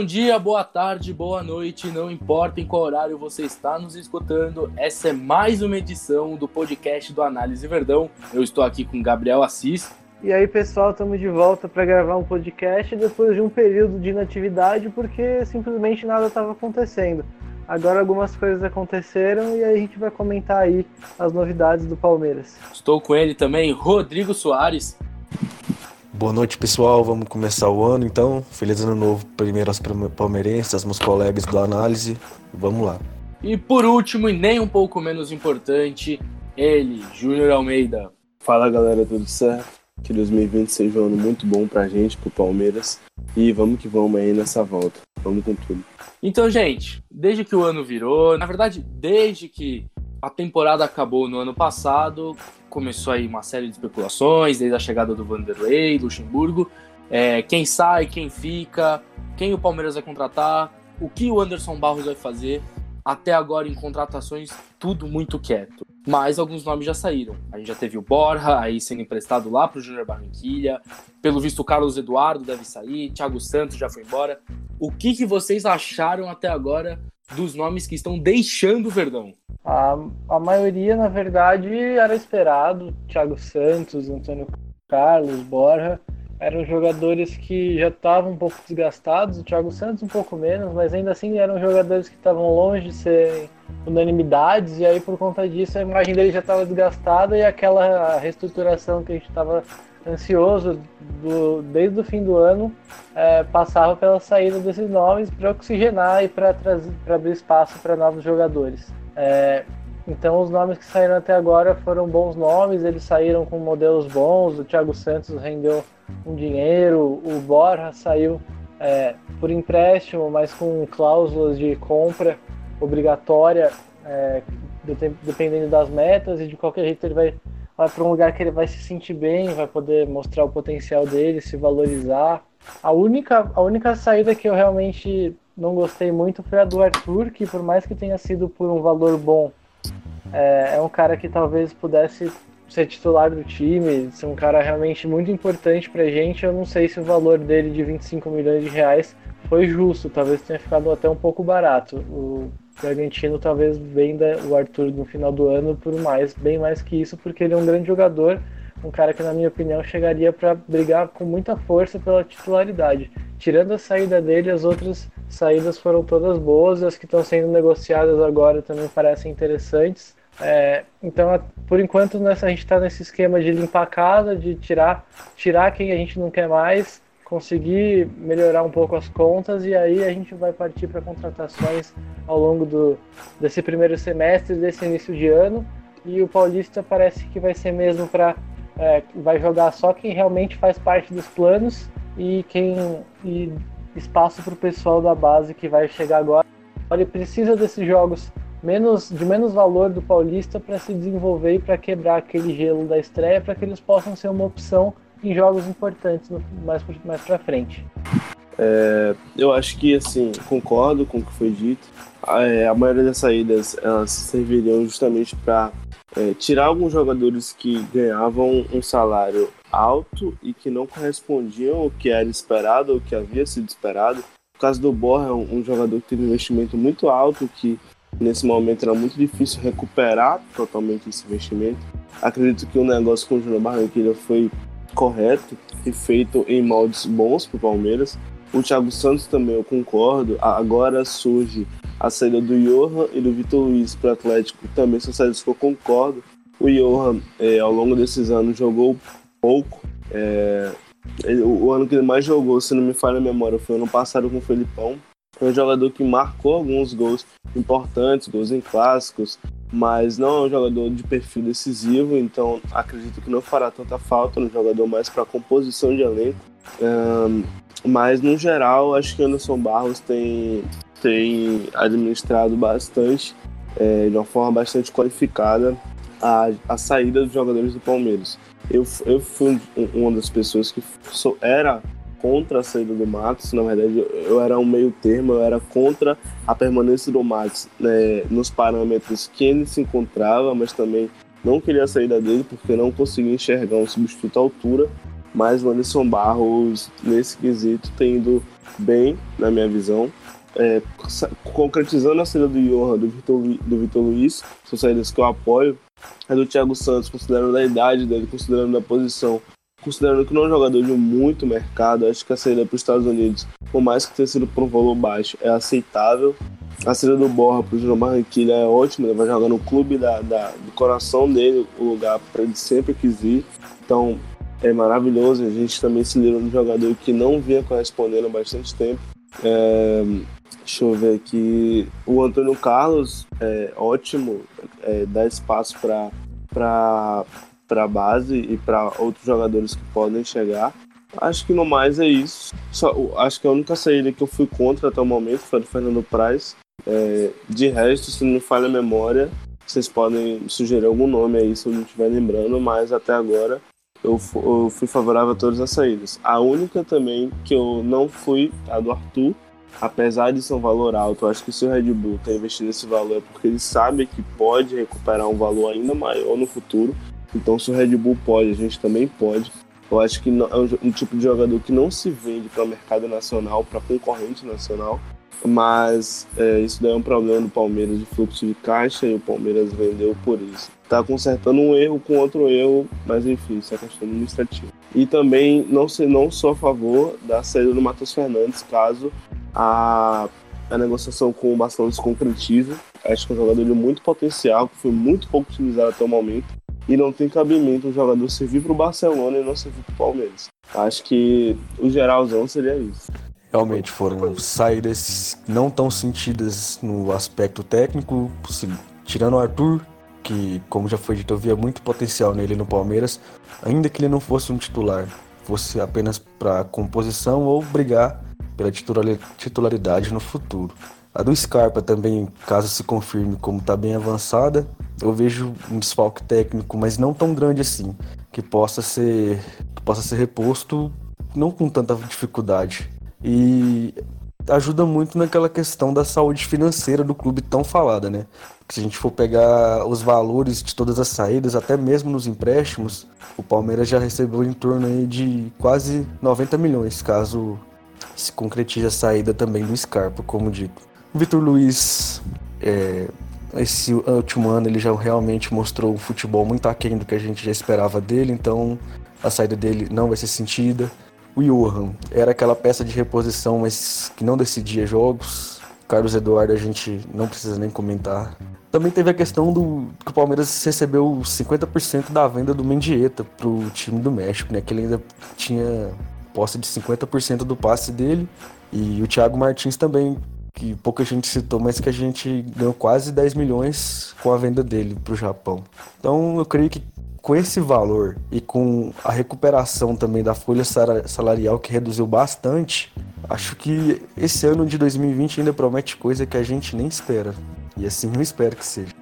Bom dia, boa tarde, boa noite, não importa em qual horário você está nos escutando, essa é mais uma edição do podcast do Análise Verdão. Eu estou aqui com Gabriel Assis. E aí, pessoal, estamos de volta para gravar um podcast depois de um período de inatividade porque simplesmente nada estava acontecendo. Agora algumas coisas aconteceram e aí a gente vai comentar aí as novidades do Palmeiras. Estou com ele também, Rodrigo Soares. Boa noite, pessoal. Vamos começar o ano, então. Feliz ano novo, primeiro aos palmeirenses, aos meus colegas do Análise. Vamos lá. E por último, e nem um pouco menos importante, ele, Júnior Almeida. Fala, galera, tudo certo? Que 2020 seja um ano muito bom pra gente, pro Palmeiras. E vamos que vamos aí nessa volta. Vamos com tudo. Então, gente, desde que o ano virou, na verdade, desde que a temporada acabou no ano passado, começou aí uma série de especulações, desde a chegada do Vanderlei, Luxemburgo, é, quem sai, quem fica, quem o Palmeiras vai contratar, o que o Anderson Barros vai fazer. Até agora, em contratações, tudo muito quieto. Mas alguns nomes já saíram. A gente já teve o Borja, aí sendo emprestado lá para o Júnior Barranquilha. Pelo visto, o Carlos Eduardo deve sair. Thiago Santos já foi embora. O que, que vocês acharam até agora dos nomes que estão deixando o Verdão? A, a maioria, na verdade, era esperado. Thiago Santos, Antônio Carlos, Borja. Eram jogadores que já estavam um pouco desgastados. O Thiago Santos um pouco menos, mas ainda assim eram jogadores que estavam longe de serem unanimidades. E aí, por conta disso, a imagem dele já estava desgastada e aquela reestruturação que a gente estava ansioso do, desde o fim do ano é, passava pela saída desses nomes para oxigenar e para abrir espaço para novos jogadores. É, então os nomes que saíram até agora foram bons nomes, eles saíram com modelos bons, o Thiago Santos rendeu um dinheiro, o Borja saiu é, por empréstimo, mas com cláusulas de compra obrigatória, é, dependendo das metas, e de qualquer jeito ele vai, vai para um lugar que ele vai se sentir bem, vai poder mostrar o potencial dele, se valorizar. A única, a única saída que eu realmente não gostei muito foi a do Arthur, que por mais que tenha sido por um valor bom, é, é um cara que talvez pudesse ser titular do time, ser um cara realmente muito importante pra gente. Eu não sei se o valor dele de 25 milhões de reais foi justo, talvez tenha ficado até um pouco barato. O Bragantino talvez venda o Arthur no final do ano por mais, bem mais que isso, porque ele é um grande jogador, um cara que na minha opinião chegaria para brigar com muita força pela titularidade. Tirando a saída dele, as outras saídas foram todas boas, as que estão sendo negociadas agora também parecem interessantes. É, então, por enquanto, nessa, a gente está nesse esquema de limpar a casa, de tirar, tirar quem a gente não quer mais, conseguir melhorar um pouco as contas e aí a gente vai partir para contratações ao longo do, desse primeiro semestre, desse início de ano. E o Paulista parece que vai ser mesmo para. É, vai jogar só quem realmente faz parte dos planos e quem. E espaço para o pessoal da base que vai chegar agora. Ele precisa desses jogos menos de menos valor do Paulista para se desenvolver e para quebrar aquele gelo da estreia, para que eles possam ser uma opção em jogos importantes no, mais mais para frente. É, eu acho que assim concordo com o que foi dito. A, é, a maioria das saídas elas serviriam justamente para é, tirar alguns jogadores que ganhavam um salário alto e que não correspondiam ao que era esperado ou que havia sido esperado. O caso do Borja é um, jogador que teve um investimento muito alto, que nesse momento era muito difícil recuperar totalmente esse investimento. Acredito que o negócio com o Júnior Barranquilla foi correto e feito em moldes bons para o Palmeiras. O Thiago Santos também, eu concordo. Agora surge a saída do Johan e do Vitor Luiz para o Atlético, também são saídas que eu concordo. O Johan, é, ao longo desses anos, jogou pouco. É, ele, o ano que ele mais jogou, se não me falha a memória, foi ano passado com o Felipão. Foi um jogador que marcou alguns gols importantes, gols em clássicos, mas não é um jogador de perfil decisivo, então acredito que não fará tanta falta no jogador mais para composição de elenco. Um, mas no geral, acho que Anderson Barros tem, tem administrado bastante, é, de uma forma bastante qualificada, a, a saída dos jogadores do Palmeiras. Eu, eu fui uma das pessoas que sou, era contra a saída do Matos, na verdade eu era um meio termo, eu era contra a permanência do Matos né, nos parâmetros que ele se encontrava, mas também não queria a saída dele porque não conseguia enxergar um substituto à altura. mas o Anderson Barros, nesse quesito, tem ido bem, na minha visão. É, concretizando a saída do Johan, do Vitor, do Vitor Luiz, são saídas que eu apoio, é do Thiago Santos, considerando a idade dele, considerando a posição, considerando que não é um jogador de muito mercado, acho que a saída para os Estados Unidos, por mais que tenha sido por um valor baixo, é aceitável. A saída do Borra para o Júnior Barranquilla é ótima, ele vai jogar no clube da, da do coração dele, o lugar para ele sempre quis ir. Então, é maravilhoso. A gente também se livrou de um jogador que não vinha correspondendo há bastante tempo. É, deixa eu ver aqui. O Antônio Carlos é ótimo, é, dá espaço para a base e para outros jogadores que podem chegar. Acho que no mais é isso. Só, acho que a única saída que eu fui contra até o momento foi do Fernando Praz. É, de resto, se não me falha a memória, vocês podem sugerir algum nome aí se eu não estiver lembrando, mas até agora eu, eu fui favorável a todas as saídas. A única também que eu não fui, a do Arthur, apesar de ser um valor alto, eu acho que se o Red Bull está investindo esse valor é porque ele sabe que pode recuperar um valor ainda maior no futuro. Então, se o Red Bull pode, a gente também pode. Eu acho que é um tipo de jogador que não se vende para o mercado nacional, para concorrente nacional. Mas é, isso daí é um problema do Palmeiras de fluxo de caixa e o Palmeiras vendeu por isso tá consertando um erro com outro erro, mas enfim, isso é questão administrativa. E também não, ser, não sou a favor da saída do Matheus Fernandes, caso a, a negociação com o Barcelona se concretize. Acho que é um jogador de muito potencial, que foi muito pouco utilizado até o momento. E não tem cabimento o jogador servir para o Barcelona e não servir para o Palmeiras. Acho que o geralzão seria isso. Realmente foram saídas não tão sentidas no aspecto técnico, tirando o Arthur, que, como já foi dito, eu via muito potencial nele no Palmeiras, ainda que ele não fosse um titular, fosse apenas para composição ou brigar pela titularidade no futuro. A do Scarpa também, caso se confirme como está bem avançada, eu vejo um desfalque técnico, mas não tão grande assim, que possa ser, possa ser reposto não com tanta dificuldade. E ajuda muito naquela questão da saúde financeira do clube tão falada, né? se a gente for pegar os valores de todas as saídas, até mesmo nos empréstimos, o Palmeiras já recebeu em torno aí de quase 90 milhões, caso se concretize a saída também do Scarpa, como dito. Vitor Luiz, é, esse último ano ele já realmente mostrou um futebol muito aquém do que a gente já esperava dele, então a saída dele não vai ser sentida. O Johan era aquela peça de reposição, mas que não decidia jogos. Carlos Eduardo a gente não precisa nem comentar. Também teve a questão do que o Palmeiras recebeu 50% da venda do Mendieta pro time do México, né? Que ele ainda tinha posse de 50% do passe dele. E o Thiago Martins também, que pouca gente citou, mas que a gente ganhou quase 10 milhões com a venda dele pro Japão. Então eu creio que com esse valor e com a recuperação também da folha salarial que reduziu bastante, acho que esse ano de 2020 ainda promete coisa que a gente nem espera. E assim eu espero que seja.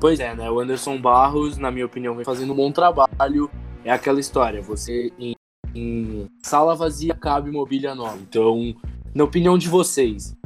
Pois é, né? O Anderson Barros, na minha opinião, vem fazendo um bom trabalho. É aquela história, você em, em sala vazia cabe mobília nova. Então, na opinião de vocês,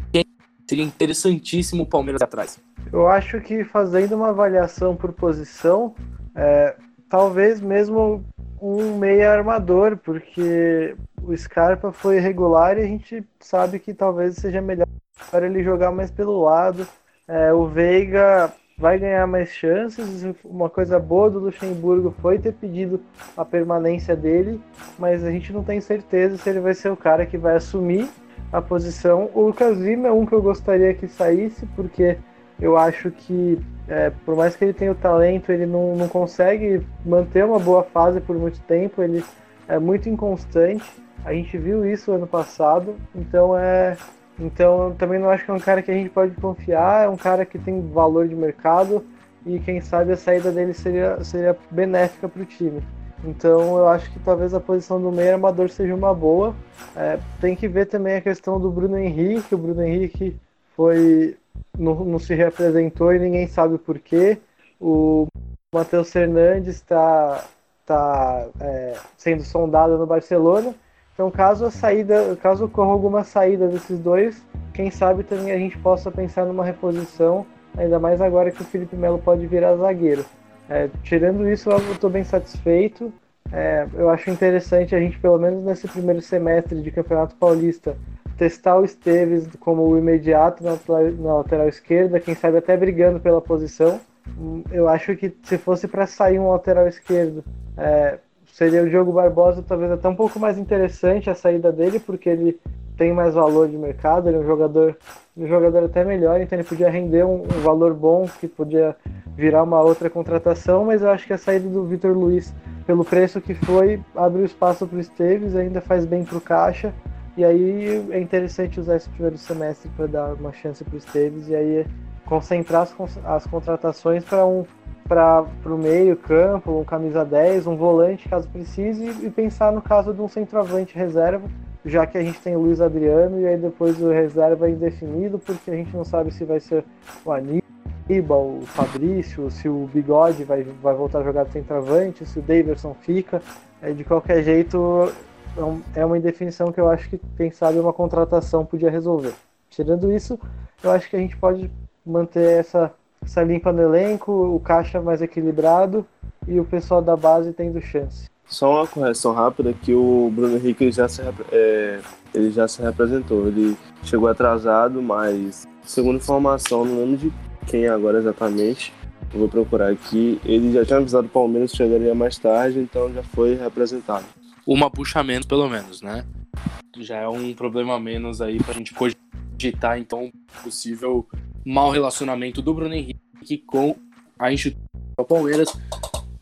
seria interessantíssimo o Palmeiras atrás? Eu acho que fazendo uma avaliação por posição, é, talvez mesmo um meia armador, porque o Scarpa foi regular e a gente sabe que talvez seja melhor para ele jogar mais pelo lado é, o Veiga vai ganhar mais chances. Uma coisa boa do Luxemburgo foi ter pedido a permanência dele, mas a gente não tem certeza se ele vai ser o cara que vai assumir a posição. O Lucas Lima é um que eu gostaria que saísse, porque eu acho que, é, por mais que ele tenha o talento, ele não, não consegue manter uma boa fase por muito tempo, ele é muito inconstante. A gente viu isso ano passado, então é, então, também não acho que é um cara que a gente pode confiar, é um cara que tem valor de mercado e quem sabe a saída dele seria, seria benéfica para o time. Então, eu acho que talvez a posição do meio armador seja uma boa. É, tem que ver também a questão do Bruno Henrique. O Bruno Henrique foi não, não se representou e ninguém sabe por quê. O Matheus Fernandes está tá, é, sendo sondado no Barcelona então, caso a saída, caso ocorra alguma saída desses dois, quem sabe também a gente possa pensar numa reposição, ainda mais agora que o Felipe Melo pode virar zagueiro. É, tirando isso, eu estou bem satisfeito. é, eu acho interessante a gente, pelo menos nesse primeiro semestre de Campeonato Paulista, testar o Esteves como o imediato na, na lateral esquerda, quem sabe até brigando pela posição. Eu acho que se fosse para sair um lateral esquerdo, é, seria o Diogo Barbosa, talvez até um pouco mais interessante a saída dele, porque ele tem mais valor de mercado, ele é um jogador, um jogador até melhor, então ele podia render um, um valor bom que podia virar uma outra contratação, mas eu acho que a saída do Vitor Luiz, pelo preço que foi, abre o espaço para o Esteves, ainda faz bem para o Caixa, e aí é interessante usar esse primeiro semestre para dar uma chance para o Esteves, e aí concentrar as, as contratações para um para o meio campo, um camisa 10, um volante caso precise, e pensar no caso de um centroavante reserva, já que a gente tem o Luiz Adriano e aí depois o reserva é indefinido, porque a gente não sabe se vai ser o Aníbal, o Fabrício, se o Bigode vai, vai voltar a jogar de centroavante, se o Daverson fica. É, de qualquer jeito, é, é uma indefinição que eu acho que, quem sabe, uma contratação podia resolver. Tirando isso, eu acho que a gente pode manter essa essa limpa no elenco, o caixa mais equilibrado e o pessoal da base tendo chance. Só uma correção rápida que o Bruno Henrique já se, é, ele já se representou. Ele chegou atrasado, mas segundo informação, não lembro de quem agora exatamente. Eu vou procurar aqui. Ele já tinha avisado o Palmeiras que chegaria mais tarde, então já foi representado. Uma puxa menos, pelo menos, né? Já é um problema menos aí pra gente cogitar, então, possível mau relacionamento do Bruno Henrique com a instituição Palmeiras.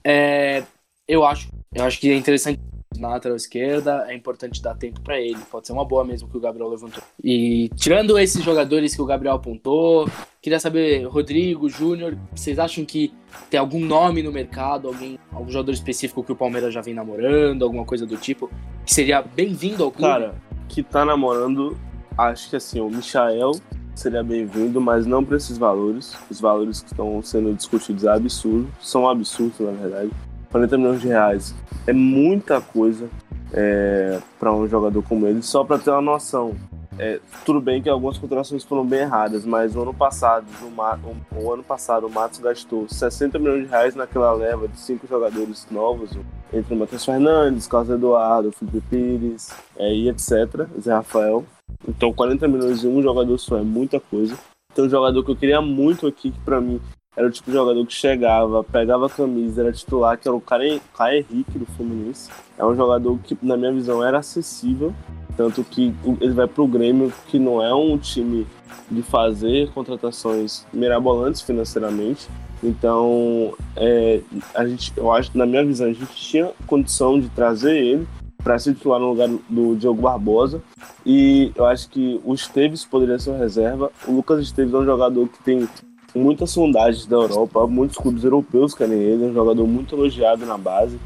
É, eu acho, eu acho que é interessante na lateral esquerda, é importante dar tempo para ele. Pode ser uma boa mesmo que o Gabriel levantou. E tirando esses jogadores que o Gabriel apontou, queria saber, Rodrigo, Júnior, vocês acham que tem algum nome no mercado, alguém, algum jogador específico que o Palmeiras já vem namorando, alguma coisa do tipo, que seria bem-vindo ao clube? Cara, que tá namorando, acho que assim, o Michael seria bem-vindo, mas não para esses valores. Os valores que estão sendo discutidos é absurdo, são absurdos na verdade. 40 milhões de reais é muita coisa é, para um jogador como ele, só para ter uma noção. É, tudo bem que algumas contratações foram bem erradas, mas o ano passado, o, o, ano passado o Matos gastou 60 milhões de reais naquela leva de cinco jogadores novos, entre o Matheus Fernandes, Carlos Eduardo, Felipe Pires é, e etc. Zé Rafael. Então 40 milhões em um jogador só é muita coisa. Tem um jogador que eu queria muito aqui, que para mim era o tipo de jogador que chegava, pegava a camisa, era titular, que era o Caio Henrique do Fluminense. É um jogador que, na minha visão, era acessível, tanto que ele vai pro Grêmio, que não é um time de fazer contratações mirabolantes financeiramente. Então, é, a gente, eu acho, na minha visão, a gente tinha condição de trazer ele para se titular no lugar do Diogo Barbosa. E eu acho que o Esteves poderia ser uma reserva. O Lucas Esteves é um jogador que tem muitas sondagens da Europa, muitos clubes europeus querem ele, é um jogador muito elogiado na base,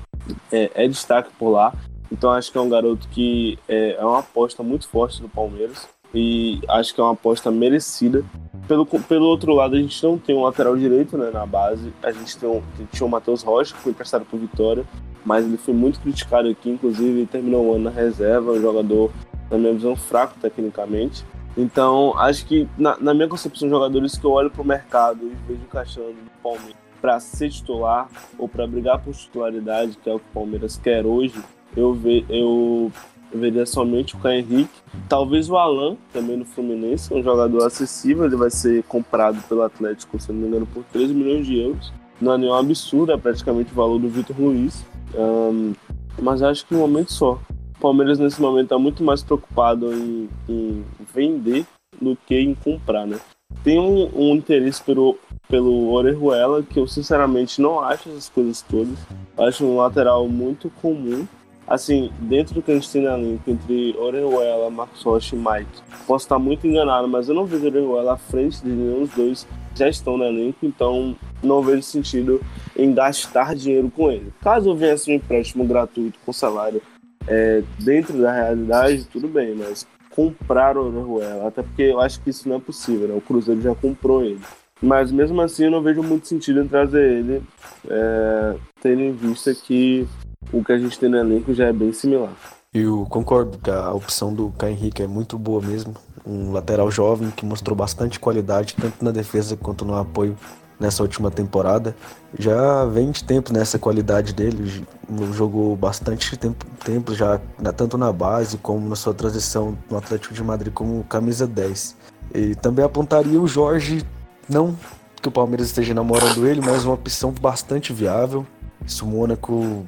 é, é destaque por lá. Então acho que é um garoto que é, é uma aposta muito forte no Palmeiras e acho que é uma aposta merecida. Pelo, pelo outro lado, a gente não tem um lateral direito né, na base. A gente tem um, tinha o Matheus Rocha, que foi emprestado por Vitória, mas ele foi muito criticado aqui, inclusive terminou o ano na reserva, um jogador, na minha visão, fraco tecnicamente. Então, acho que, na, na minha concepção, jogadores que eu olho para o mercado e vejo encaixando no Palmeiras para ser titular ou para brigar por titularidade, que é o que o Palmeiras quer hoje, eu, ve, eu veria somente o Caio Henrique. Talvez o Alan, também no Fluminense, é um jogador acessível, ele vai ser comprado pelo Atlético, se não me engano, por 13 milhões de euros. Não é nenhum absurdo, é praticamente o valor do Vitor Luiz. Um, mas acho que um momento só. O Palmeiras nesse momento está muito mais preocupado em, em, vender do que em comprar, né? Tem um, um interesse pelo, pelo Orejuela que eu sinceramente não acho essas coisas todas. acho um lateral muito comum. Assim, dentro do que a gente tem na elenco entre Orejuela, Marcos Rocha e Mike, posso estar muito enganado, mas eu não vejo Orejuela à frente de nenhum dos dois já estão no elenco, então não vejo sentido em gastar dinheiro com ele. Caso viesse um empréstimo gratuito com salário é, dentro da realidade, tudo bem, mas comprar o Orejuela, até porque eu acho que isso não é possível, né? o Cruzeiro já comprou ele. Mas mesmo assim eu não vejo muito sentido em trazer ele, é, tendo em vista que o que a gente tem no elenco já é bem similar. Eu concordo que a opção do Caio Henrique é muito boa mesmo. Um lateral jovem que mostrou bastante qualidade, tanto na defesa quanto no apoio nessa última temporada. Já vem de tempo nessa qualidade dele, jogou bastante tempo, tempo já, tanto na base como na sua transição no Atlético de Madrid como camisa 10. E também apontaria o Jorge, não que o Palmeiras esteja namorando ele, mas uma opção bastante viável. Se o Mônaco,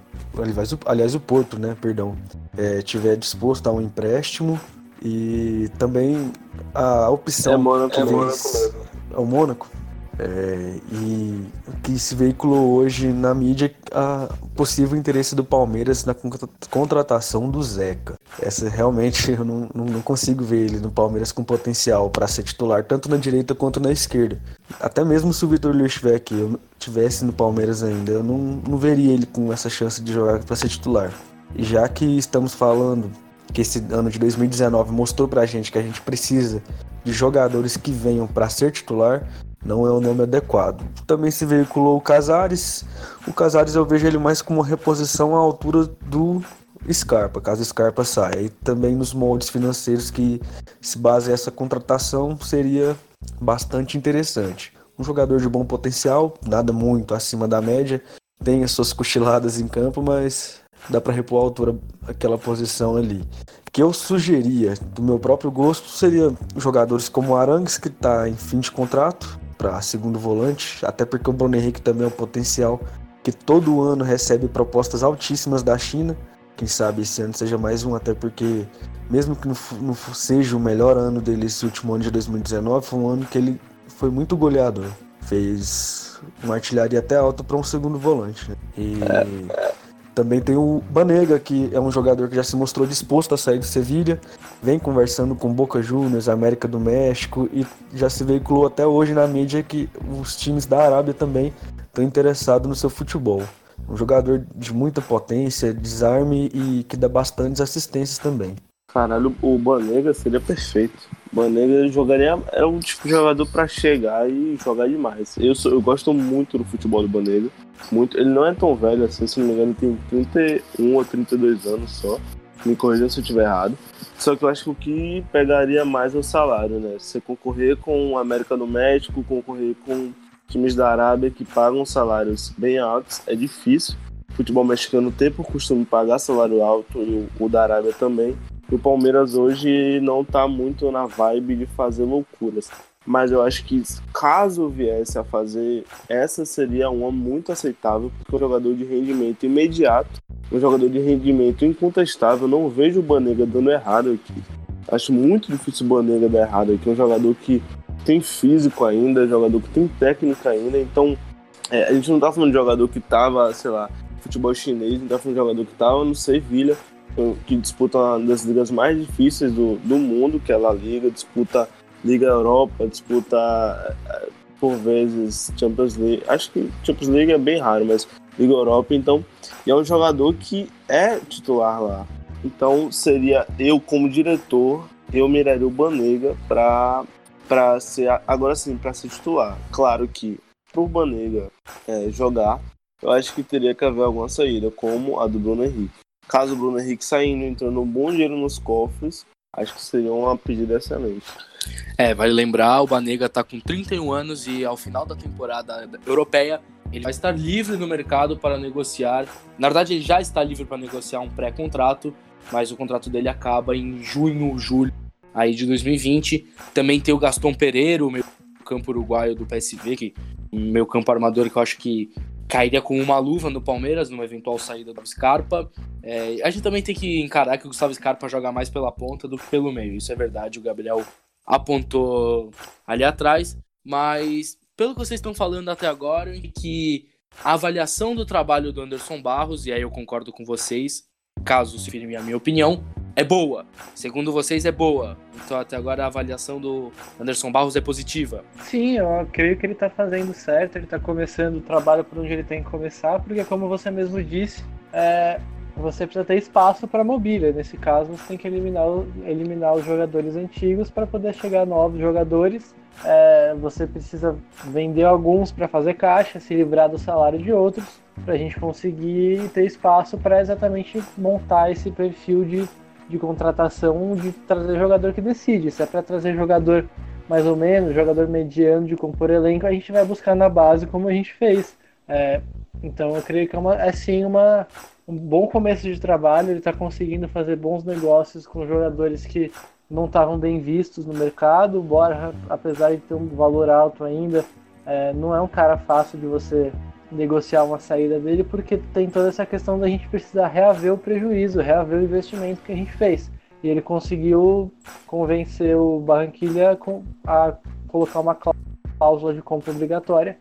aliás o, Porto, né, perdão, é, tiver disposto a um empréstimo e também a opção é Mônaco, é Mônaco É o Mônaco? É, e que se veiculou hoje na mídia a possível interesse do Palmeiras na contratação do Zeca. Essa realmente eu não, não, consigo ver ele no Palmeiras com potencial para ser titular, tanto na direita quanto na esquerda. Até mesmo se o Vitor Luiz estiver aqui, eu tivesse no Palmeiras ainda, eu não, não veria ele com essa chance de jogar para ser titular. E já que estamos falando que esse ano de 2019 mostrou pra gente que a gente precisa de jogadores que venham para ser titular, não é o nome adequado. Também se veiculou o Casares. O Casares eu vejo ele mais como reposição à altura do Scarpa, caso Scarpa saia. E também nos moldes financeiros que se base essa contratação seria bastante interessante. Um jogador de bom potencial, nada muito acima da média, tem as suas cochiladas em campo, mas dá para repor a altura aquela posição ali. Que eu sugeria, do meu próprio gosto, seria jogadores como Arangues, que está em fim de contrato, para segundo volante, até porque o Bruno Henrique também é um potencial que todo ano recebe propostas altíssimas da China. Quem sabe esse ano seja mais um, até porque, mesmo que não, não seja o melhor ano dele esse último ano de 2019, foi um ano que ele foi muito goleador. Fez uma artilharia até alta para um segundo volante. Né? E também tem o Banega, que é um jogador que já se mostrou disposto a sair do Sevilha, vem conversando com Boca Juniors, América do México e já se veiculou até hoje na mídia que os times da Arábia também estão interessados no seu futebol. Um jogador de muita potência, desarme e que dá bastantes assistências também. Caralho, o Banega seria perfeito. O Banega jogaria. Era um tipo de jogador para chegar e jogar demais. Eu, sou, eu gosto muito do futebol do Banega. Muito. Ele não é tão velho assim, se não me engano, tem 31 ou 32 anos só. Me corrija se eu estiver errado. Só que eu acho que o que pegaria mais é o salário, né? Você concorrer com o América do México, concorrer com times da Arábia que pagam salários bem altos, é difícil. O futebol mexicano tem por costume pagar salário alto e o da Arábia também o Palmeiras hoje não está muito na vibe de fazer loucuras. Mas eu acho que caso viesse a fazer, essa seria uma muito aceitável, porque um jogador de rendimento imediato, um jogador de rendimento incontestável, não vejo o Banega dando errado aqui. Acho muito difícil o Banega dar errado aqui. Um jogador que tem físico ainda, jogador que tem técnica ainda, então é, a gente não tá falando de jogador que tava, sei lá, futebol chinês, não tá falando de jogador que tava no Sevilha que disputa uma das ligas mais difíceis do, do mundo, que é a La Liga, disputa Liga Europa, disputa eh, por vezes Champions League. Acho que Champions League é bem raro, mas Liga Europa, então, e é um jogador que é titular lá. Então, seria eu como diretor, eu miraria o Banega para para ser agora sim, para ser titular. Claro que pro Banega é, jogar, eu acho que teria que haver alguma saída, como a do Bruno Henrique. Caso o Bruno Henrique saindo, entrando um bom dinheiro nos cofres, acho que seria uma pedida excelente. É, vale lembrar, o Banega tá com 31 anos e ao final da temporada europeia ele vai estar livre no mercado para negociar. Na verdade, ele já está livre para negociar um pré-contrato, mas o contrato dele acaba em junho, julho aí de 2020. Também tem o Gaston Pereira, o meu campo uruguaio do PSV, que meu campo armador que eu acho que cairia com uma luva no Palmeiras numa eventual saída do Scarpa. É, a gente também tem que encarar que o Gustavo Scarpa joga mais pela ponta do que pelo meio. Isso é verdade, o Gabriel apontou ali atrás. Mas, pelo que vocês estão falando até agora, que a avaliação do trabalho do Anderson Barros, e aí eu concordo com vocês, caso se firme a minha opinião, é boa. Segundo vocês, é boa. Então, até agora, a avaliação do Anderson Barros é positiva. Sim, eu creio que ele está fazendo certo. Ele está começando o trabalho por onde ele tem que começar, porque, como você mesmo disse, é, você precisa ter espaço para mobília. Nesse caso, você tem que eliminar, eliminar os jogadores antigos para poder chegar novos jogadores. É, você precisa vender alguns para fazer caixa, se livrar do salário de outros, para a gente conseguir ter espaço para exatamente montar esse perfil de de contratação de trazer jogador que decide. Se é para trazer jogador mais ou menos, jogador mediano de compor elenco, a gente vai buscar na base como a gente fez. É, então eu creio que é, uma, é sim uma, um bom começo de trabalho, ele está conseguindo fazer bons negócios com jogadores que não estavam bem vistos no mercado. O Borja, apesar de ter um valor alto ainda, é, não é um cara fácil de você negociar uma saída dele, porque tem toda essa questão da gente precisar reaver o prejuízo, reaver o investimento que a gente fez. E ele conseguiu convencer o Barranquilha a colocar uma cláusula de compra obrigatória,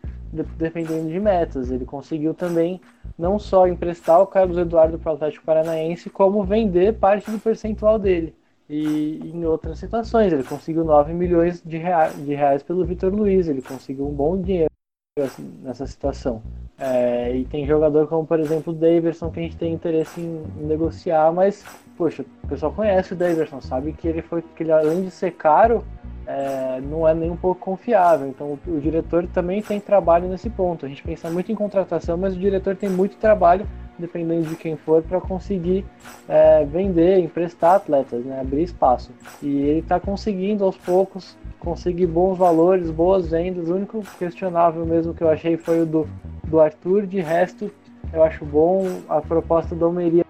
dependendo de metas. Ele conseguiu também não só emprestar o Carlos Eduardo para o Atlético Paranaense, como vender parte do percentual dele. E em outras situações, ele conseguiu 9 milhões de reais, de reais pelo Vitor Luiz, ele conseguiu um bom dinheiro nessa situação. É, e tem jogador como, por exemplo, o Daverson, que a gente tem interesse em, negociar, mas, poxa, o pessoal conhece o Daverson, sabe que ele foi, que ele além de ser caro, é, não é nem um pouco confiável. Então o, o, diretor também tem trabalho nesse ponto. A gente pensa muito em contratação, mas o diretor tem muito trabalho, dependendo de quem for, para conseguir é, vender, emprestar atletas, né, abrir espaço. E ele está conseguindo aos poucos conseguir bons valores, boas vendas. O único questionável mesmo que eu achei foi o do, do Arthur. De resto, eu acho bom. A proposta do Almeria,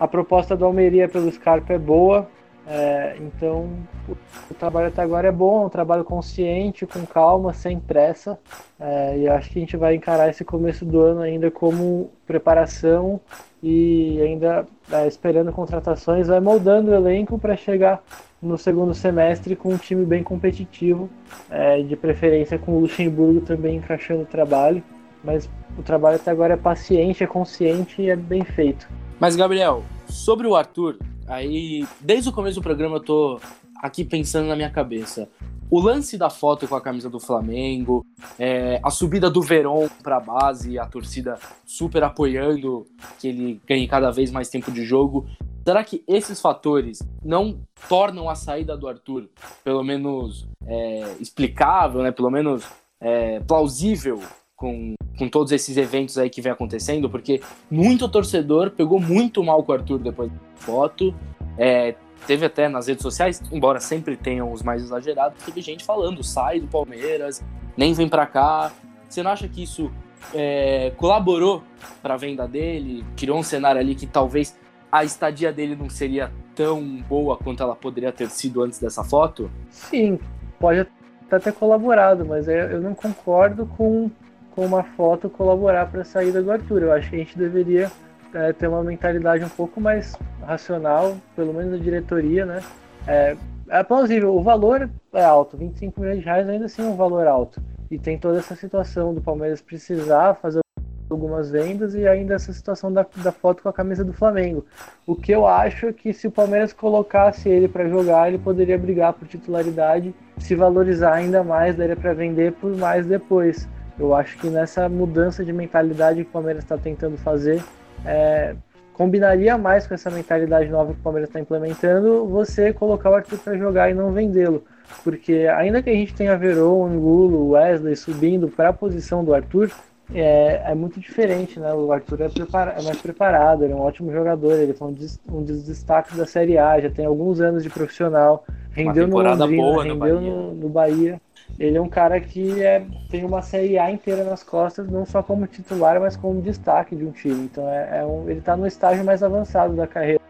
a proposta do Almeria pelo Scarpa é boa. É, então, o, trabalho até agora é bom, um trabalho consciente, com calma, sem pressa. É, e acho que a gente vai encarar esse começo do ano ainda como preparação e ainda é, esperando contratações, vai moldando o elenco para chegar no segundo semestre com um time bem competitivo, é, de preferência com o Luxemburgo também encaixando o trabalho. Mas o trabalho até agora é paciente, é consciente e é bem feito. Mas, Gabriel, sobre o Arthur, aí desde o começo do programa eu tô aqui pensando na minha cabeça. O lance da foto com a camisa do Flamengo, é, a subida do Verón para a base, a torcida super apoiando que ele ganhe cada vez mais tempo de jogo. Será que esses fatores não tornam a saída do Arthur, pelo menos é, explicável, né? pelo menos é, plausível com, com todos esses eventos aí que vem acontecendo? Porque muito torcedor pegou muito mal com o Arthur depois da foto. É, teve até nas redes sociais, embora sempre tenham os mais exagerados, teve gente falando, sai do Palmeiras, nem vem para cá. Você não acha que isso é, colaborou para venda dele? Criou um cenário ali que talvez a estadia dele não seria tão boa quanto ela poderia ter sido antes dessa foto? Sim, pode até ter colaborado, mas eu não concordo com, com uma foto colaborar para a saída do Arthur. Eu acho que a gente deveria é, ter uma mentalidade um pouco mais racional, pelo menos da diretoria, né? É, é plausível, o valor é alto, 25 milhões de reais ainda assim é um valor alto. E tem toda essa situação do Palmeiras precisar fazer algumas vendas e ainda essa situação da, da foto com a camisa do Flamengo. O que eu acho é que se o Palmeiras colocasse ele para jogar, ele poderia brigar por titularidade, se valorizar ainda mais, daria para vender por mais depois. Eu acho que nessa mudança de mentalidade que o Palmeiras está tentando fazer, é, combinaria mais com essa mentalidade nova que o Palmeiras está implementando, você colocar o Arthur para jogar e não vendê-lo. Porque ainda que a gente tenha Verón, Angulo, Wesley subindo para a posição do Arthur, é, é muito diferente, né? O Arthur é, prepara é mais preparado, ele é um ótimo jogador, ele foi um dos, um dos destaques da Série A, já tem alguns anos de profissional, rendeu no Londrina, rendeu no, no, no Bahia. Ele é um cara que é, tem uma Série A inteira nas costas, não só como titular, mas como destaque de um time. Então é, é um, ele está no estágio mais avançado da carreira.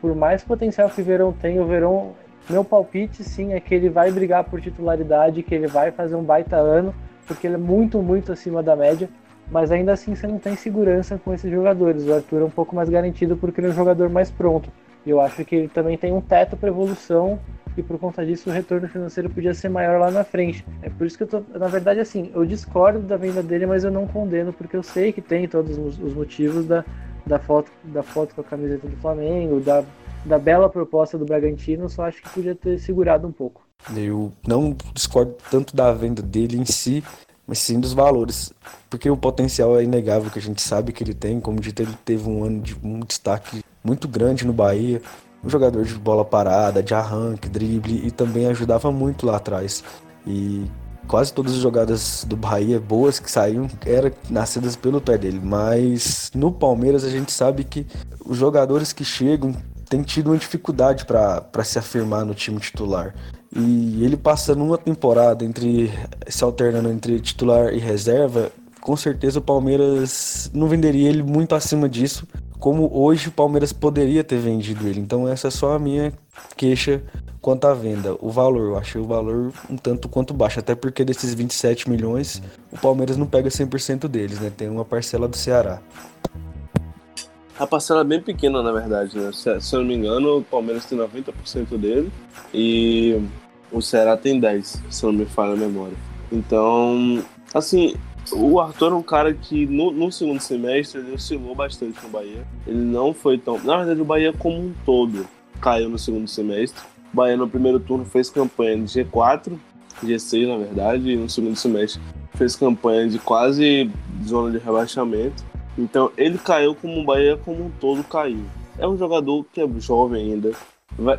Por mais potencial que o Verão tem, o Verão, meu palpite sim é que ele vai brigar por titularidade, que ele vai fazer um baita ano porque ele é muito, muito acima da média, mas ainda assim você não tem segurança com esses jogadores. O Arthur é um pouco mais garantido porque ele é um jogador mais pronto. E eu acho que ele também tem um teto para evolução e por conta disso o retorno financeiro podia ser maior lá na frente. É por isso que eu tô, na verdade, assim, eu discordo da venda dele, mas eu não condeno porque eu sei que tem todos os motivos da, da foto da foto com a camiseta do Flamengo, da, da bela proposta do Bragantino, só acho que podia ter segurado um pouco. Eu não discordo tanto da venda dele em si, mas sim dos valores. Porque o potencial é inegável que a gente sabe que ele tem. Como dito, ele teve um ano de um destaque muito grande no Bahia. Um jogador de bola parada, de arranque, drible e também ajudava muito lá atrás. E quase todas as jogadas do Bahia boas que saíam eram nascidas pelo pé dele. Mas no Palmeiras a gente sabe que os jogadores que chegam têm tido uma dificuldade para se afirmar no time titular. E ele passando uma temporada entre se alternando entre titular e reserva, com certeza o Palmeiras não venderia ele muito acima disso, como hoje o Palmeiras poderia ter vendido ele. Então essa é só a minha queixa quanto à venda. O valor, eu achei o valor um tanto quanto baixo, até porque desses 27 milhões, o Palmeiras não pega 100% deles, né? Tem uma parcela do Ceará. A parcela é bem pequena, na verdade, né? Se, se eu não me engano, o Palmeiras tem 90% dele e o Ceará tem 10%, se não me falha a memória. Então, assim, o Arthur é um cara que no, no, segundo semestre ele oscilou bastante no Bahia. Ele não foi tão. Na verdade, o Bahia como um todo caiu no segundo semestre. O Bahia no primeiro turno fez campanha de G4, G6 na verdade, e no segundo semestre fez campanha de quase zona de rebaixamento. Então ele caiu como o Bahia como um todo caiu. É um jogador que é jovem ainda,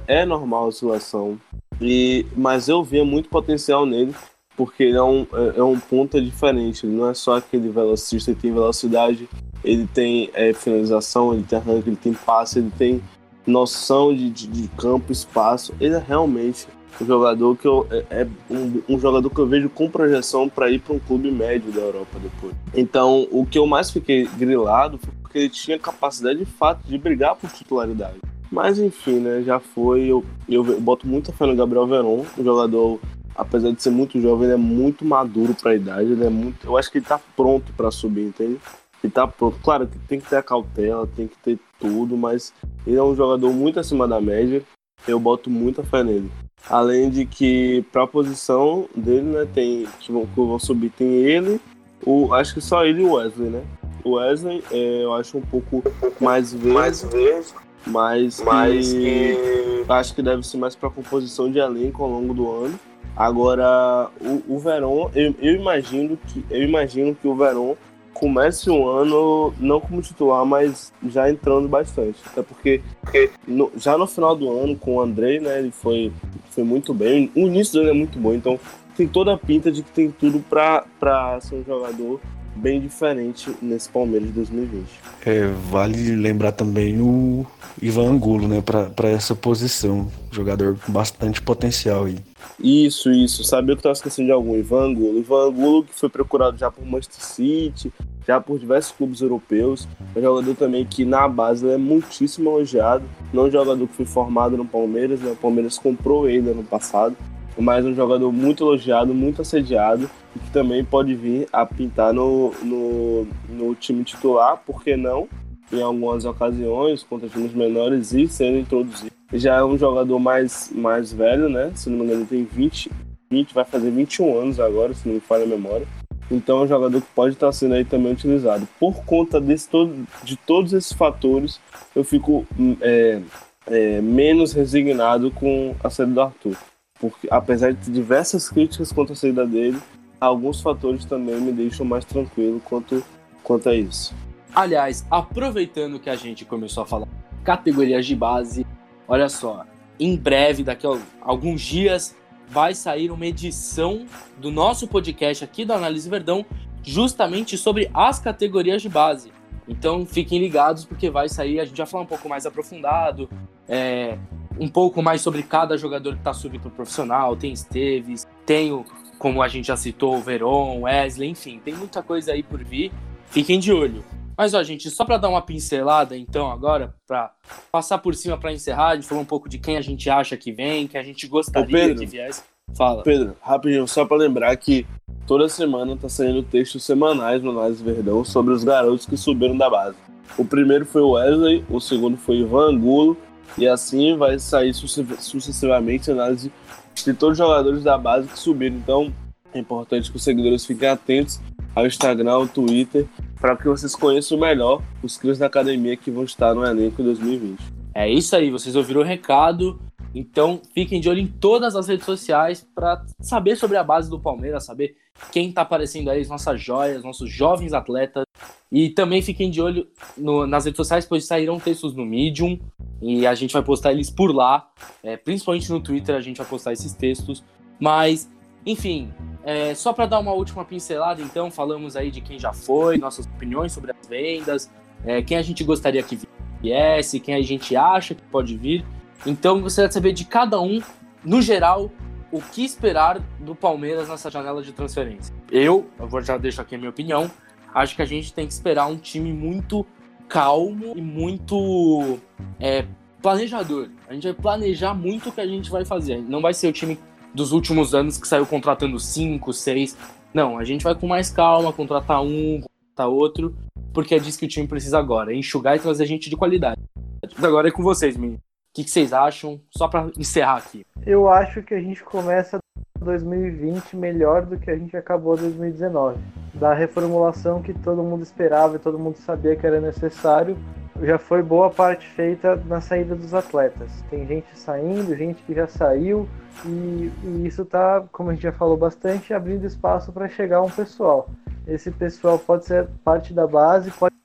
é normal a oscilação, e, mas eu via muito potencial nele porque ele é um, é, é um ponta diferente. Ele não é só aquele velocista, ele tem velocidade, ele tem é, finalização, ele tem arranque, ele tem passe, ele tem noção de, de, de campo, espaço. Ele é realmente um jogador que eu, é, é um, um, jogador que eu vejo com projeção para ir para um clube médio da Europa depois. Então, o que eu mais fiquei grilado foi porque ele tinha capacidade de fato de brigar por titularidade. Mas enfim, né, já foi. Eu, eu boto muita fé no Gabriel Veron, um jogador apesar de ser muito jovem, ele é muito maduro para a idade. Ele é muito, eu acho que ele tá pronto para subir, entende? Ele tá pronto. Claro que tem que ter a cautela, tem que ter tudo, mas ele é um jogador muito acima da média. Eu boto muita fé nele. Além de que para a posição dele, né, tem que vão, que vão subir tem ele, o acho que só ele e o Wesley, né? O Wesley é, eu acho um pouco mais verde, mais verde, mas, mas que, que... acho que deve ser mais para composição de elenco ao longo do ano. Agora, o, o Verón, eu, eu, imagino que eu imagino que o Verón comece o ano não como titular, mas já entrando bastante. Até porque, porque no, já no final do ano, com o Andrei, né, ele foi, foi muito bem. O início dele é muito bom, então tem toda a pinta de que tem tudo para ser um jogador bem diferente nesse Palmeiras de 2020. É, vale lembrar também o Ivan Angulo, né, para essa posição. Jogador com bastante potencial aí. Isso, isso. Sabia que eu estava esquecendo de algum. Ivan Angulo. Ivan Angulo que foi procurado já por Manchester City, já por diversos clubes europeus. É um jogador também que na base é muitíssimo elogiado. Não é um jogador que foi formado no Palmeiras, né? O Palmeiras comprou ele ano passado mas um jogador muito elogiado, muito assediado e que também pode vir a pintar no, no, no time titular, por que não? Em algumas ocasiões, contra times menores e sendo introduzido. Já é um jogador mais, mais velho, né? Se não me engano, tem 20, 20, vai fazer 21 anos agora, se não me falha a memória. Então é um jogador que pode estar sendo aí também utilizado. Por conta desse todo, de todos esses fatores, eu fico é, é, menos resignado com a saída do Arthur porque apesar de diversas críticas contra a saída dele, alguns fatores também me deixam mais tranquilo quanto, quanto a isso. Aliás, aproveitando que a gente começou a falar categorias de base, olha só, em breve, daqui a alguns dias, vai sair uma edição do nosso podcast aqui do Análise Verdão, justamente sobre as categorias de base. Então fiquem ligados porque vai sair, a gente vai falar um pouco mais aprofundado, é, um pouco mais sobre cada jogador que está subindo pro profissional. Tem Esteves, tem o, como a gente já citou, o Veron, Wesley, enfim, tem muita coisa aí por vir. Fiquem de olho. Mas, ó, gente, só para dar uma pincelada, então, agora, para passar por cima para encerrar, a gente falou um pouco de quem a gente acha que vem, que a gente gostaria Pedro, que viesse. Fala. Pedro, rapidinho, só para lembrar que toda semana tá saindo textos semanais no Análise Verdão sobre os garotos que subiram da base. O primeiro foi o Wesley, o segundo foi o Ivan Angulo, e assim vai sair sucessivamente a análise de todos os jogadores da base que subiram. Então é importante que os seguidores fiquem atentos ao Instagram, ao Twitter, para que vocês conheçam melhor os crios da academia que vão estar no elenco em 2020. É isso aí, vocês ouviram o recado. Então fiquem de olho em todas as redes sociais para saber sobre a base do Palmeiras, saber quem está aparecendo aí, as nossas joias, nossos jovens atletas. E também fiquem de olho no, nas redes sociais, pois sairão textos no Medium e a gente vai postar eles por lá. É, principalmente no Twitter a gente vai postar esses textos. Mas, enfim, é, só para dar uma última pincelada, então, falamos aí de quem já foi, nossas opiniões sobre as vendas, é, quem a gente gostaria que viesse, quem a gente acha que pode vir. Então, você vai saber de cada um, no geral, o que esperar do Palmeiras nessa janela de transferência. Eu, eu vou já deixo aqui a minha opinião, acho que a gente tem que esperar um time muito calmo e muito é, planejador. A gente vai planejar muito o que a gente vai fazer. Não vai ser o time dos últimos anos que saiu contratando cinco, seis. Não, a gente vai com mais calma, contratar um, contratar outro, porque é disso que o time precisa agora, enxugar e trazer gente de qualidade. Agora é com vocês, meninos. O que, vocês acham? Só para encerrar aqui. Eu acho que a gente começa 2020 melhor do que a gente acabou 2019. Da reformulação que todo mundo esperava e todo mundo sabia que era necessário, já foi boa parte feita na saída dos atletas. Tem gente saindo, gente que já saiu, e, e isso está, como a gente já falou bastante, abrindo espaço para chegar um pessoal. Esse pessoal pode ser parte da base, pode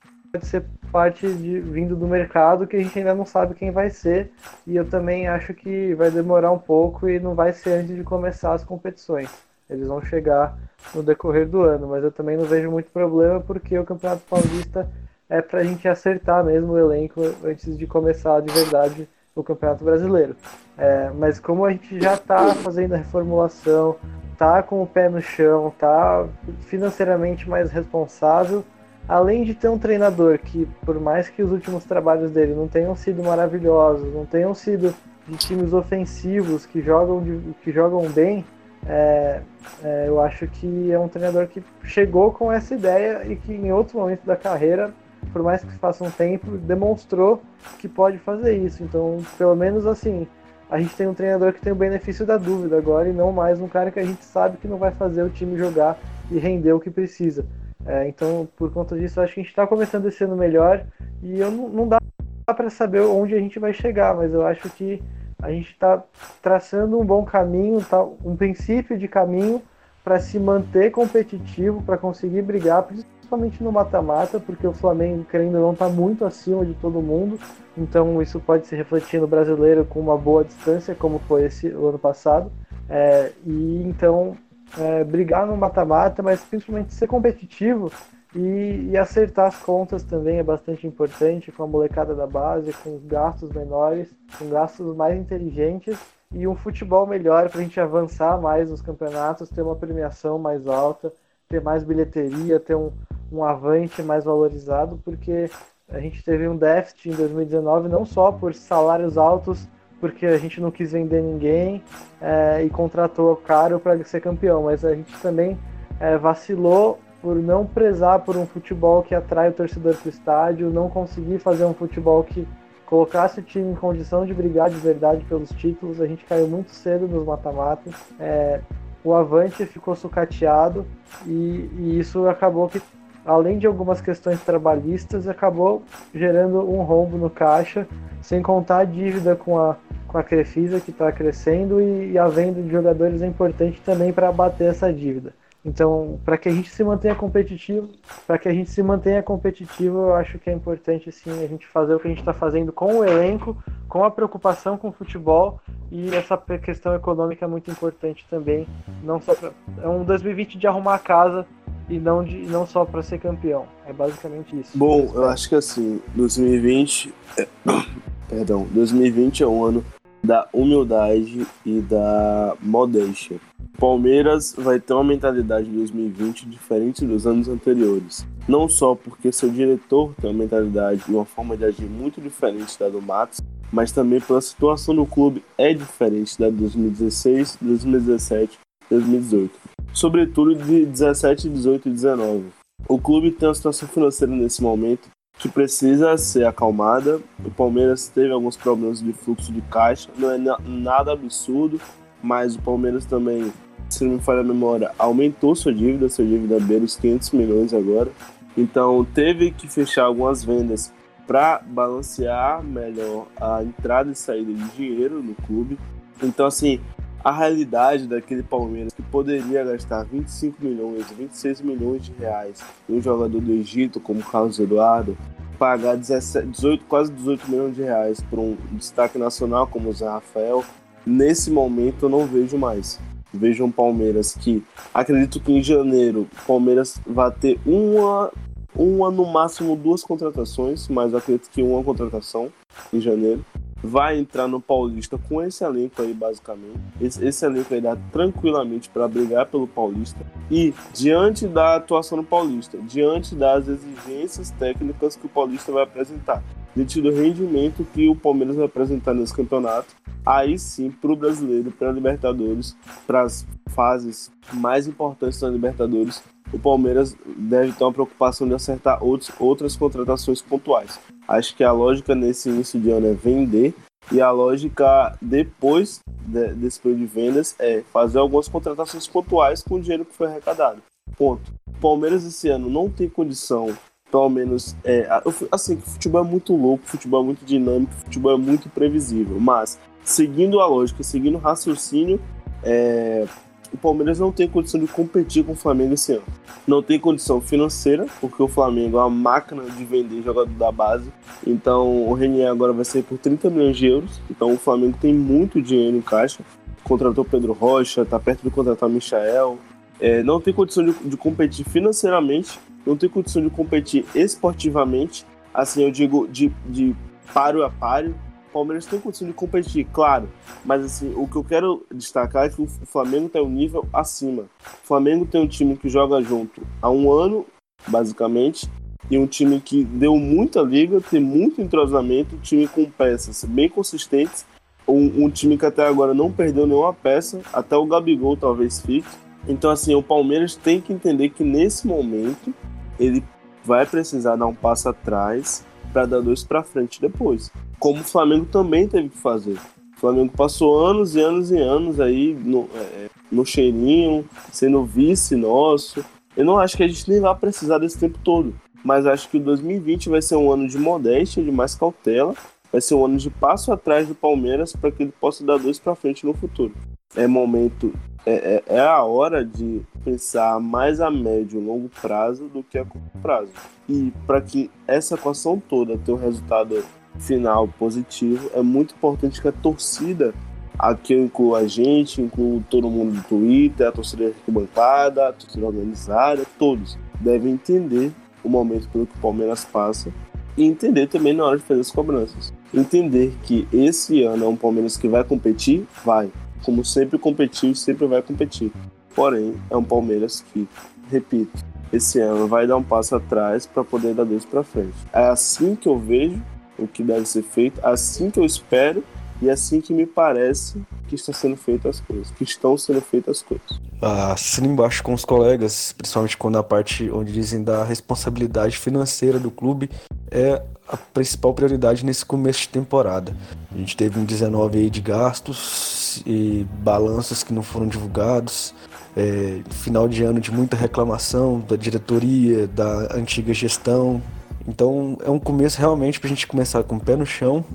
ser parte de, vindo do mercado que a gente ainda não sabe quem vai ser. E eu também acho que vai demorar um pouco e não vai ser antes de começar as competições. Eles vão chegar no decorrer do ano, mas eu também não vejo muito problema porque o Campeonato Paulista é para a gente acertar mesmo o elenco antes de começar de verdade o Campeonato Brasileiro. É, mas como a gente já está fazendo a reformulação, tá com o pé no chão, tá financeiramente mais responsável, além de ter um treinador que, por mais que os últimos trabalhos dele não tenham sido maravilhosos, não tenham sido de times ofensivos que jogam, de, que jogam bem, é, é, eu acho que é um treinador que chegou com essa ideia e que em outro momento da carreira, por mais que faça um tempo, demonstrou que pode fazer isso. Então, pelo menos assim, a gente tem um treinador que tem o benefício da dúvida agora e não mais um cara que a gente sabe que não vai fazer o time jogar e render o que precisa. É, então, por conta disso, acho que a gente está começando esse ano melhor e eu não, não dá para saber onde a gente vai chegar, mas eu acho que a gente está traçando um bom caminho, tá, um princípio de caminho para se manter competitivo, para conseguir brigar, principalmente no mata-mata, porque o Flamengo, querendo ou não, está muito acima de todo mundo. Então isso pode se refletir no brasileiro com uma boa distância, como foi esse o ano passado. É, e então é, brigar no mata-mata, mas principalmente ser competitivo e, e, acertar as contas também é bastante importante com a molecada da base, com gastos menores, com gastos mais inteligentes e um futebol melhor para a gente avançar mais nos campeonatos, ter uma premiação mais alta, ter mais bilheteria, ter um, um avante mais valorizado, porque a gente teve um déficit em 2019 não só por salários altos porque a gente não quis vender ninguém é, e contratou caro para ser campeão, mas a gente também é, vacilou por não prezar por um futebol que atrai o torcedor para o estádio, não conseguir fazer um futebol que colocasse o time em condição de brigar de verdade pelos títulos. A gente caiu muito cedo nos mata-matas. É, o Avante ficou sucateado e, e isso acabou que além de algumas questões trabalhistas, acabou gerando um rombo no caixa, sem contar a dívida com a, com a Crefisa, que está crescendo, e, e, a venda de jogadores é importante também para abater essa dívida. Então, para que a gente se mantenha competitivo, para que a gente se mantenha competitivo, eu acho que é importante sim a gente fazer o que a gente está fazendo com o elenco, com a preocupação com o futebol e essa questão econômica é muito importante também, não só pra, é um 2020 de arrumar a casa e não, de, não só para ser campeão. É basicamente isso. Bom, eu acho que assim, 2020. É, perdão, 2020 é um ano da humildade e da modéstia. Palmeiras vai ter uma mentalidade de 2020 diferente dos anos anteriores. Não só porque seu diretor tem uma mentalidade e uma forma de agir muito diferente da do Matos, mas também pela situação do clube é diferente da de 2016, 2017 2018 sobretudo de 17, 18 e 19. O clube tem uma situação financeira nesse momento que precisa ser acalmada. O Palmeiras teve alguns problemas de fluxo de caixa, não é nada absurdo, mas o Palmeiras também, se não me falha a memória, aumentou sua dívida, sua dívida beira os 500 milhões agora. Então teve que fechar algumas vendas para balancear melhor a entrada e saída de dinheiro no clube. Então assim, a realidade daquele Palmeiras que poderia gastar 25 milhões, 26 milhões de reais em um jogador do Egito como Carlos Eduardo, pagar 17, 18, quase 18 milhões de reais por um destaque nacional como o Zé Rafael, nesse momento eu não vejo mais. Vejo um Palmeiras que acredito que em janeiro o Palmeiras vai ter uma, uma no máximo duas contratações, mas acredito que uma contratação em janeiro vai entrar no Paulista com esse elenco aí, basicamente. Esse, esse elenco aí dá tranquilamente para brigar pelo Paulista. E diante da atuação no Paulista, diante das exigências técnicas que o Paulista vai apresentar, diante do rendimento que o Palmeiras vai apresentar nesse campeonato, aí sim, para o brasileiro, para a Libertadores, para as fases mais importantes da Libertadores, o Palmeiras deve ter uma preocupação de acertar outros, outras contratações pontuais. Acho que a lógica nesse início de ano é vender e a lógica depois de, desse período de vendas é fazer algumas contratações pontuais com o dinheiro que foi arrecadado. Ponto. O Palmeiras esse ano não tem condição, pelo menos, é, assim, o futebol é muito louco, futebol é muito dinâmico, futebol é muito previsível, mas seguindo a lógica, seguindo o raciocínio, é, o Palmeiras não tem condição de competir com o Flamengo esse ano. Não tem condição financeira, porque o Flamengo é uma máquina de vender jogador da base. Então o Renier agora vai ser por 30 milhões de euros. Então o Flamengo tem muito dinheiro em caixa. Contratou Pedro Rocha, está perto de contratar Michael. É, não tem condição de, de competir financeiramente, não tem condição de competir esportivamente. Assim, eu digo de, de páreo a páreo Palmeiras tem condição de competir, claro. Mas assim, o que eu quero destacar é que o Flamengo tem um nível acima. O Flamengo tem um time que joga junto há um ano, basicamente, e um time que deu muita liga, tem muito entrosamento, um time com peças bem consistentes, um, um, time que até agora não perdeu nenhuma peça, até o Gabigol talvez fique. Então, assim, o Palmeiras tem que entender que nesse momento ele vai precisar dar um passo atrás para dar dois para frente depois como o Flamengo também teve que fazer. O Flamengo passou anos e anos e anos aí no, é, no cheirinho, sendo vice nosso. Eu não acho que a gente nem vai precisar desse tempo todo, mas acho que 2020 vai ser um ano de modéstia, de mais cautela, vai ser um ano de passo atrás do Palmeiras para que ele possa dar dois para frente no futuro. É momento, é, é, é a hora de pensar mais a médio e longo prazo do que a curto prazo. E para que essa equação toda tenha um resultado final positivo, é muito importante que a torcida, aqui eu incluo a gente, incluo todo mundo do Twitter, a torcida arquibancada, a torcida organizada, todos devem entender o momento pelo que o Palmeiras passa e entender também na hora de fazer as cobranças. Entender que esse ano é um Palmeiras que vai competir, vai. Como sempre competiu e sempre vai competir. Porém, é um Palmeiras que, repito, esse ano vai dar um passo atrás para poder dar dois para frente. É assim que eu vejo o que deve ser feito, assim que eu espero e assim que me parece que está sendo feitas as coisas, que estão sendo feitas as coisas. Assina embaixo com os colegas, principalmente quando a parte onde dizem da responsabilidade financeira do clube é a principal prioridade nesse começo de temporada. A gente teve um 19 aí de gastos e balanços que não foram divulgados. É, final de ano de muita reclamação da diretoria, da antiga gestão, então é um começo realmente para a gente começar com o pé no chão,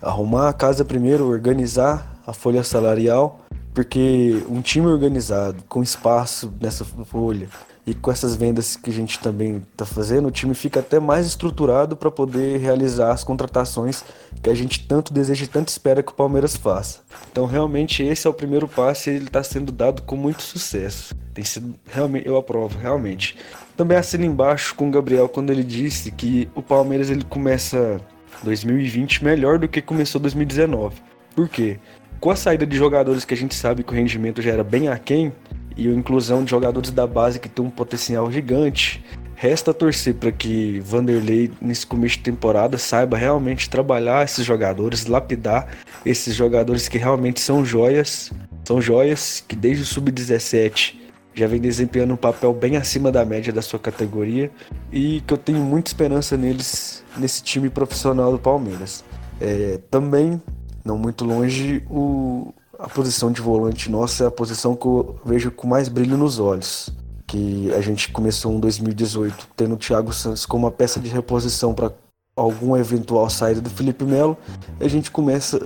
arrumar a casa primeiro, organizar a folha salarial, porque um time organizado, com espaço nessa folha e com essas vendas que a gente também está fazendo, o time fica até mais estruturado para poder realizar as contratações que a gente tanto deseja e tanto espera que o Palmeiras faça. Então realmente esse é o primeiro passo e ele está sendo dado com muito sucesso. Tem sido realmente, eu aprovo, realmente. Também assino embaixo com o Gabriel quando ele disse que o Palmeiras ele começa 2020 melhor do que começou 2019. Por quê? Com a saída de jogadores que a gente sabe que o rendimento já era bem aquém e a inclusão de jogadores da base que tem um potencial gigante, resta torcer para que Vanderlei nesse começo de temporada saiba realmente trabalhar esses jogadores, lapidar esses jogadores que realmente são joias, são joias que desde o sub-17 já vem desempenhando um papel bem acima da média da sua categoria e que eu tenho muita esperança neles nesse time profissional do Palmeiras. É, também, não muito longe, o, a posição de volante nossa é a posição que eu vejo com mais brilho nos olhos. Que a gente começou em 2018 tendo o Thiago Santos como uma peça de reposição para alguma eventual saída do Felipe Melo. A gente começa,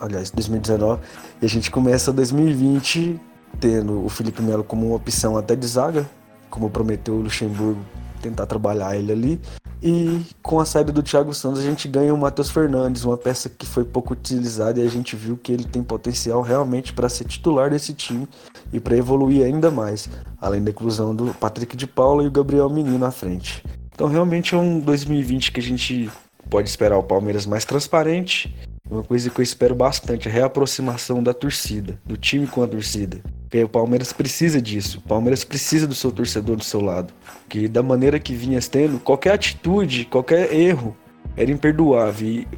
aliás, 2019, e a gente começa 2020 tendo o Felipe Melo como uma opção até de zaga, como prometeu o Luxemburgo tentar trabalhar ele ali. E com a saída do Thiago Santos a gente ganha o Matheus Fernandes, uma peça que foi pouco utilizada e a gente viu que ele tem potencial realmente para ser titular desse time e para evoluir ainda mais, além da inclusão do Patrick de Paula e o Gabriel Menino à frente. Então realmente é um 2020 que a gente pode esperar o Palmeiras mais transparente uma coisa que eu espero bastante, a reaproximação da torcida, do time com a torcida. Porque o Palmeiras precisa disso. O Palmeiras precisa do seu torcedor do seu lado. Que da maneira que vinha tendo, qualquer atitude, qualquer erro era imperdoável. E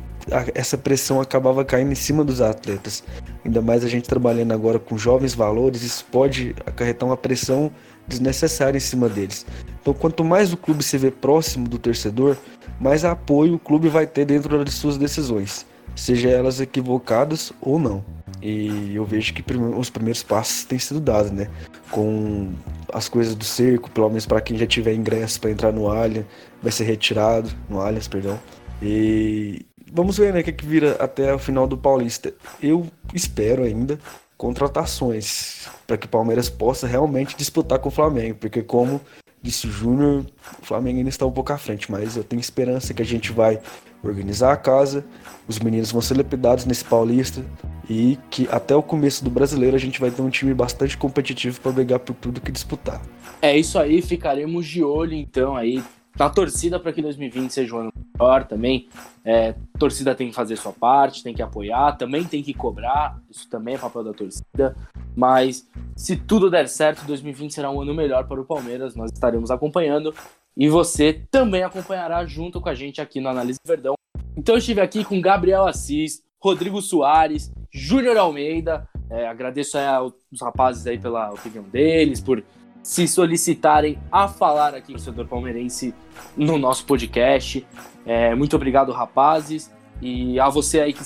essa pressão acabava caindo em cima dos atletas. Ainda mais a gente trabalhando agora com jovens valores, isso pode acarretar uma pressão desnecessária em cima deles. Então, quanto mais o clube se vê próximo do torcedor, mais apoio o clube vai ter dentro das suas decisões seja elas equivocadas ou não. E eu vejo que os primeiros passos têm sido dados, né? Com as coisas do cerco, pelo menos para quem já tiver ingresso para entrar no Allianz, vai ser retirado, no Allianz, perdão. E vamos ver, né, o que, que vira até o final do Paulista. Eu espero ainda contratações para que o Palmeiras possa realmente disputar com o Flamengo, porque como disse o Júnior, o Flamengo ainda está um pouco à frente, mas eu tenho esperança que a gente vai organizar a casa, os meninos vão ser lapidados nesse Paulista e que até o começo do brasileiro a gente vai ter um time bastante competitivo para brigar por tudo que disputar. É isso aí, ficaremos de olho então aí na torcida para que 2020 seja um ano melhor também. É, torcida tem que fazer sua parte, tem que apoiar, também tem que cobrar, isso também é papel da torcida. Mas se tudo der certo, 2020 será um ano melhor para o Palmeiras, nós estaremos acompanhando e você também acompanhará junto com a gente aqui no Análise Verdão. Então eu estive aqui com Gabriel Assis, Rodrigo Soares, Júnior Almeida. É, agradeço aos rapazes aí pela opinião deles, por se solicitarem a falar aqui em Senador Palmeirense no nosso podcast. É, muito obrigado, rapazes. E a você aí que